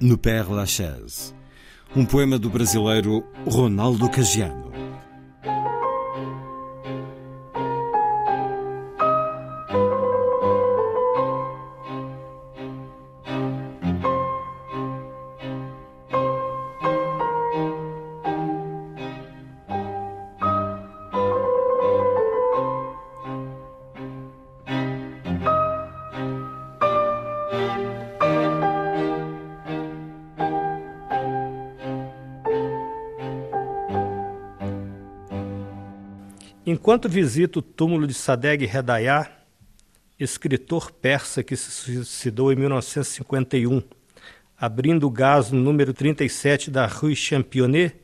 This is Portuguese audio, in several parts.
No Père Lachaise, um poema do brasileiro Ronaldo Cagiano. Enquanto visito o túmulo de Sadeg Redayá, escritor persa que se suicidou em 1951, abrindo o gás no número 37 da Rue Championnet,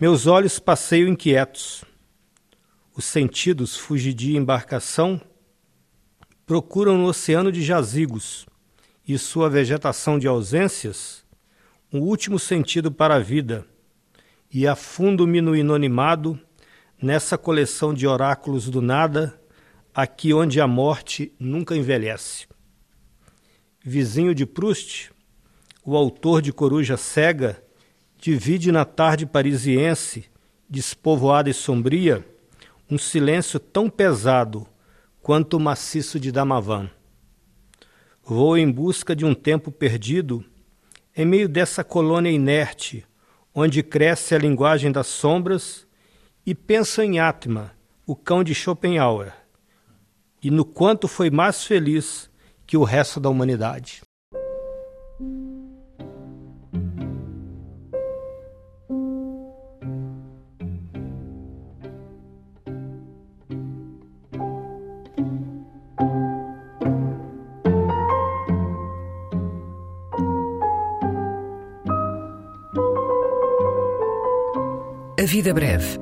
meus olhos passeiam inquietos. Os sentidos, fugidia embarcação, procuram no oceano de jazigos e sua vegetação de ausências um último sentido para a vida, e afundo-me no inanimado nessa coleção de oráculos do nada, aqui onde a morte nunca envelhece. Vizinho de Proust, o autor de Coruja Cega divide na tarde parisiense, despovoada e sombria, um silêncio tão pesado quanto o maciço de Damavan. Vou em busca de um tempo perdido em meio dessa colônia inerte, onde cresce a linguagem das sombras e pensa em Atma, o cão de Schopenhauer, e no quanto foi mais feliz que o resto da humanidade. A Vida Breve